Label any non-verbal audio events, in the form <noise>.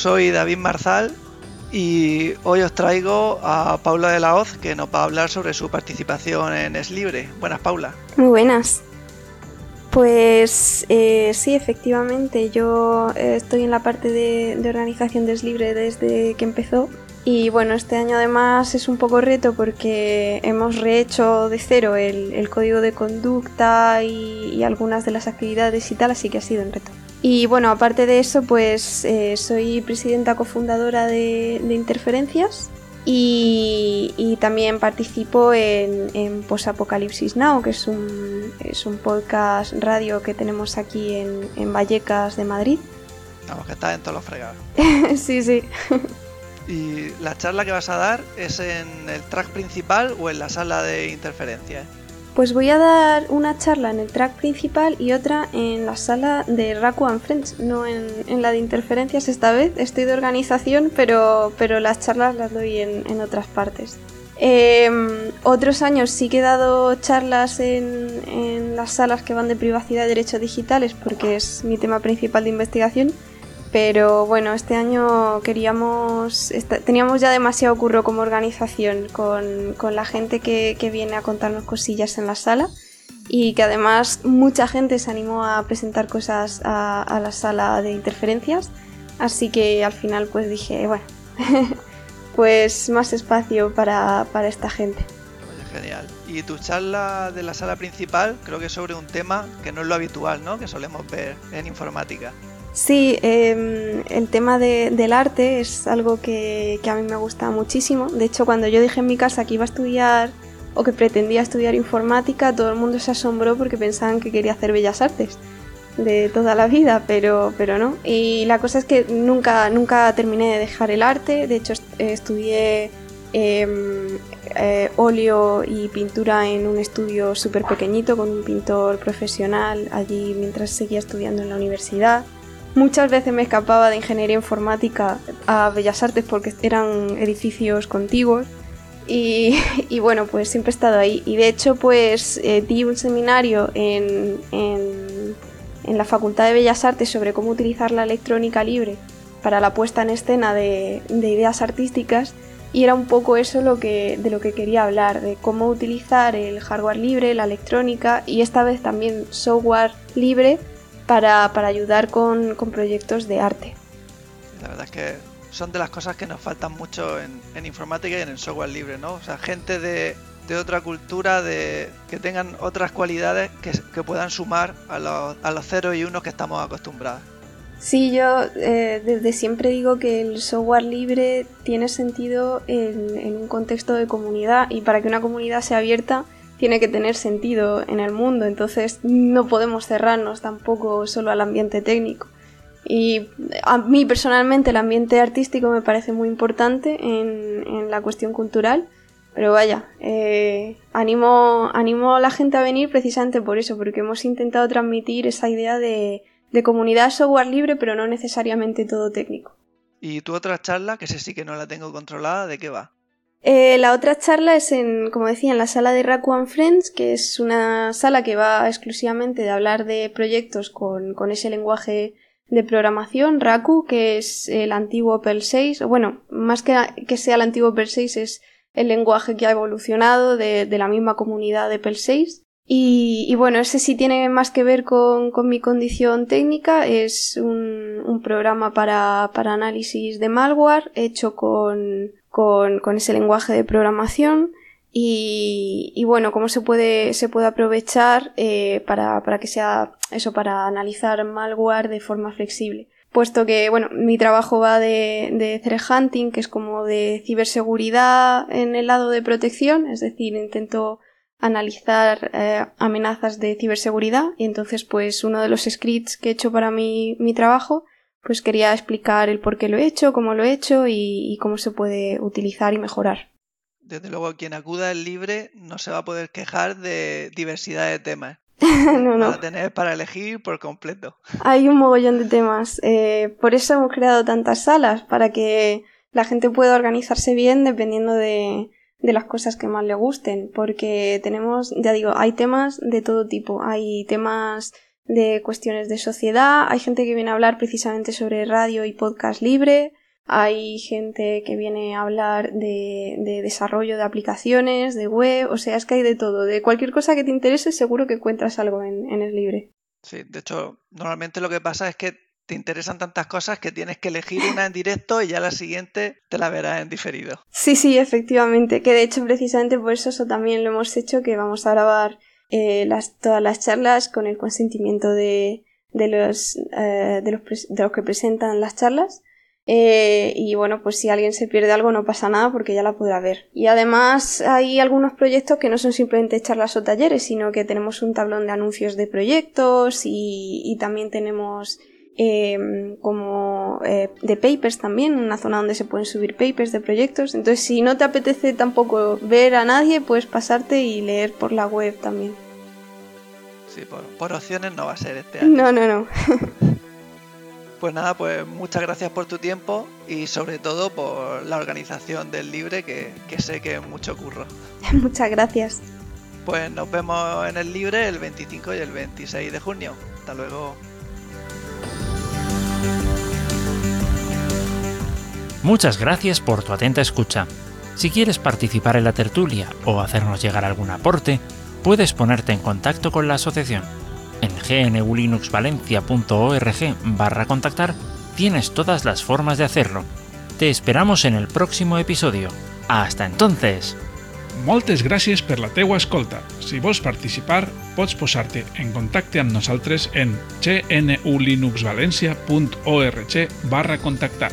Soy David Marzal y hoy os traigo a Paula de la Hoz que nos va a hablar sobre su participación en Es Libre. Buenas, Paula. Muy buenas. Pues eh, sí, efectivamente, yo eh, estoy en la parte de, organización de Es Libre desde que empezó. Y bueno, este año además es un poco reto porque hemos rehecho de cero el, el código de conducta y, y algunas de las actividades y tal, así que ha sido un reto. Y bueno, aparte de eso, pues eh, soy presidenta cofundadora de, de Interferencias y, y también participo en, en Posapocalipsis Now, que es un, es un podcast radio que tenemos aquí en, en Vallecas de Madrid. Vamos, que está en todos los fregados. <laughs> sí, sí. ¿Y la charla que vas a dar es en el track principal o en la sala de interferencias? Pues voy a dar una charla en el track principal y otra en la sala de Raku and Friends, no en, en la de interferencias esta vez. Estoy de organización, pero, pero las charlas las doy en, en otras partes. Eh, otros años sí he dado charlas en, en las salas que van de privacidad y derechos digitales porque es mi tema principal de investigación. Pero bueno, este año queríamos. teníamos ya demasiado curro como organización con, con la gente que, que viene a contarnos cosillas en la sala y que además mucha gente se animó a presentar cosas a, a la sala de interferencias. Así que al final, pues dije, bueno, <laughs> pues más espacio para, para esta gente. Genial. Y tu charla de la sala principal creo que es sobre un tema que no es lo habitual, ¿no? Que solemos ver en informática. Sí, eh, el tema de- del arte es algo que, a mí me gusta muchísimo. De hecho, cuando yo dije en mi casa que iba a estudiar o que pretendía estudiar informática, todo el mundo se asombró porque pensaban que quería hacer bellas artes de toda la vida, pero, pero no. Y la cosa es que nunca, nunca terminé de dejar el arte. De hecho, eh, estudié em, eh, óleo y pintura en un estudio súper pequeñito con un pintor profesional allí mientras seguía estudiando en la universidad. Muchas veces me escapaba de ingeniería informática a Bellas Artes porque eran edificios contiguos. <laughs> Y, bueno, pues siempre he estado ahí. Y de hecho, pues eh, di un seminario en, en, en la Facultad de Bellas Artes sobre cómo utilizar la electrónica libre para la puesta en escena de, de ideas artísticas. Y era un poco eso lo que, de lo que quería hablar, de cómo utilizar el hardware libre, la electrónica y esta vez también software libre para, para ayudar con, con proyectos de arte. La verdad es que son de las cosas que nos faltan mucho en, en informática y en el software libre, ¿no? O sea, gente de, de otra cultura, de que tengan otras cualidades que, que puedan sumar a los, a los ceros y unos que estamos acostumbrados. Sí, yo eh, desde siempre digo que el software libre tiene sentido en, en un contexto de comunidad y para que una comunidad sea abierta tiene que tener sentido en el mundo, entonces no podemos cerrarnos tampoco solo al ambiente técnico. Y a mí personalmente el ambiente artístico me parece muy importante en, la cuestión cultural, pero vaya, eh, animo, animo a la gente a venir precisamente por eso, porque hemos intentado transmitir esa idea de, de comunidad software libre, pero no necesariamente todo técnico. Y tu otra charla, que sé sí que no la tengo controlada, ¿de qué va? Eh, la otra charla es en, como decía, en la sala de Raku and Friends, que es una sala que va exclusivamente de hablar de proyectos con, ese lenguaje de programación, Raku, que es el antiguo Perl 6, o bueno, más que, que sea el antiguo Perl 6, es el lenguaje que ha evolucionado de, la misma comunidad de Perl 6. Y, y bueno, ese sí tiene más que ver con, con mi condición técnica, es un, un programa para, para análisis de malware hecho con, con, con ese lenguaje de programación y, y bueno, cómo se puede, se puede aprovechar eh, para, para que sea eso, para analizar malware de forma flexible. Puesto que, bueno, mi trabajo va de, de threat hunting, que es como de ciberseguridad en el lado de protección, es decir, intento analizar eh, amenazas de ciberseguridad y entonces pues uno de los scripts que he hecho para mi, mi trabajo pues quería explicar el por qué lo he hecho, cómo lo he hecho y, cómo se puede utilizar y mejorar. Desde luego, quien acuda al libre no se va a poder quejar de diversidad de temas. <laughs> no, no. Para tener para elegir por completo. Hay un mogollón de temas. Eh, por eso hemos creado tantas salas, para que la gente pueda organizarse bien dependiendo de, de las cosas que más le gusten, porque tenemos, ya digo, hay temas de todo tipo, hay temas de cuestiones de sociedad, hay gente que viene a hablar precisamente sobre radio y podcast libre, hay gente que viene a hablar de, de, desarrollo de aplicaciones, de web, o sea, es que hay de todo. De cualquier cosa que te interese, seguro que encuentras algo en, en el libre. Sí, de hecho, normalmente lo que pasa es que te interesan tantas cosas que tienes que elegir una en directo y ya la siguiente te la verás en diferido. Sí, sí, efectivamente. Que de hecho, precisamente por eso, eso también lo hemos hecho, que vamos a grabar eh, las, todas las charlas con el consentimiento de, de, los, eh, de, los, de los que presentan las charlas. Eh, y bueno, pues si alguien se pierde algo no pasa nada porque ya la podrá ver. Y además hay algunos proyectos que no son simplemente charlas o talleres, sino que tenemos un tablón de anuncios de proyectos y, y también tenemos Em, como eh, de papers también, una zona donde se pueden subir papers de proyectos. Entonces, si no te apetece tampoco ver a nadie, puedes pasarte y leer por la web también. Sí, por, opciones no va a ser este año. No, no, no. <laughs> pues nada, pues muchas gracias por tu tiempo y sobre todo por la organización del Libre, que, que sé que es mucho curro. <laughs> muchas gracias. Pues nos vemos en el Libre el 25 y el 26 de junio. Hasta luego. Muchas gracias por tu atenta escucha. Si quieres participar en la tertulia o hacernos llegar algún aporte, puedes ponerte en contacto con la asociación. En gnulinuxvalencia.org barra contactar tienes todas las formas de hacerlo. Te esperamos en el próximo episodio. Hasta entonces! Moltes gràcies per la teua escolta. Si vols participar, pots posar-te en contacte amb nosaltres en barra contactar.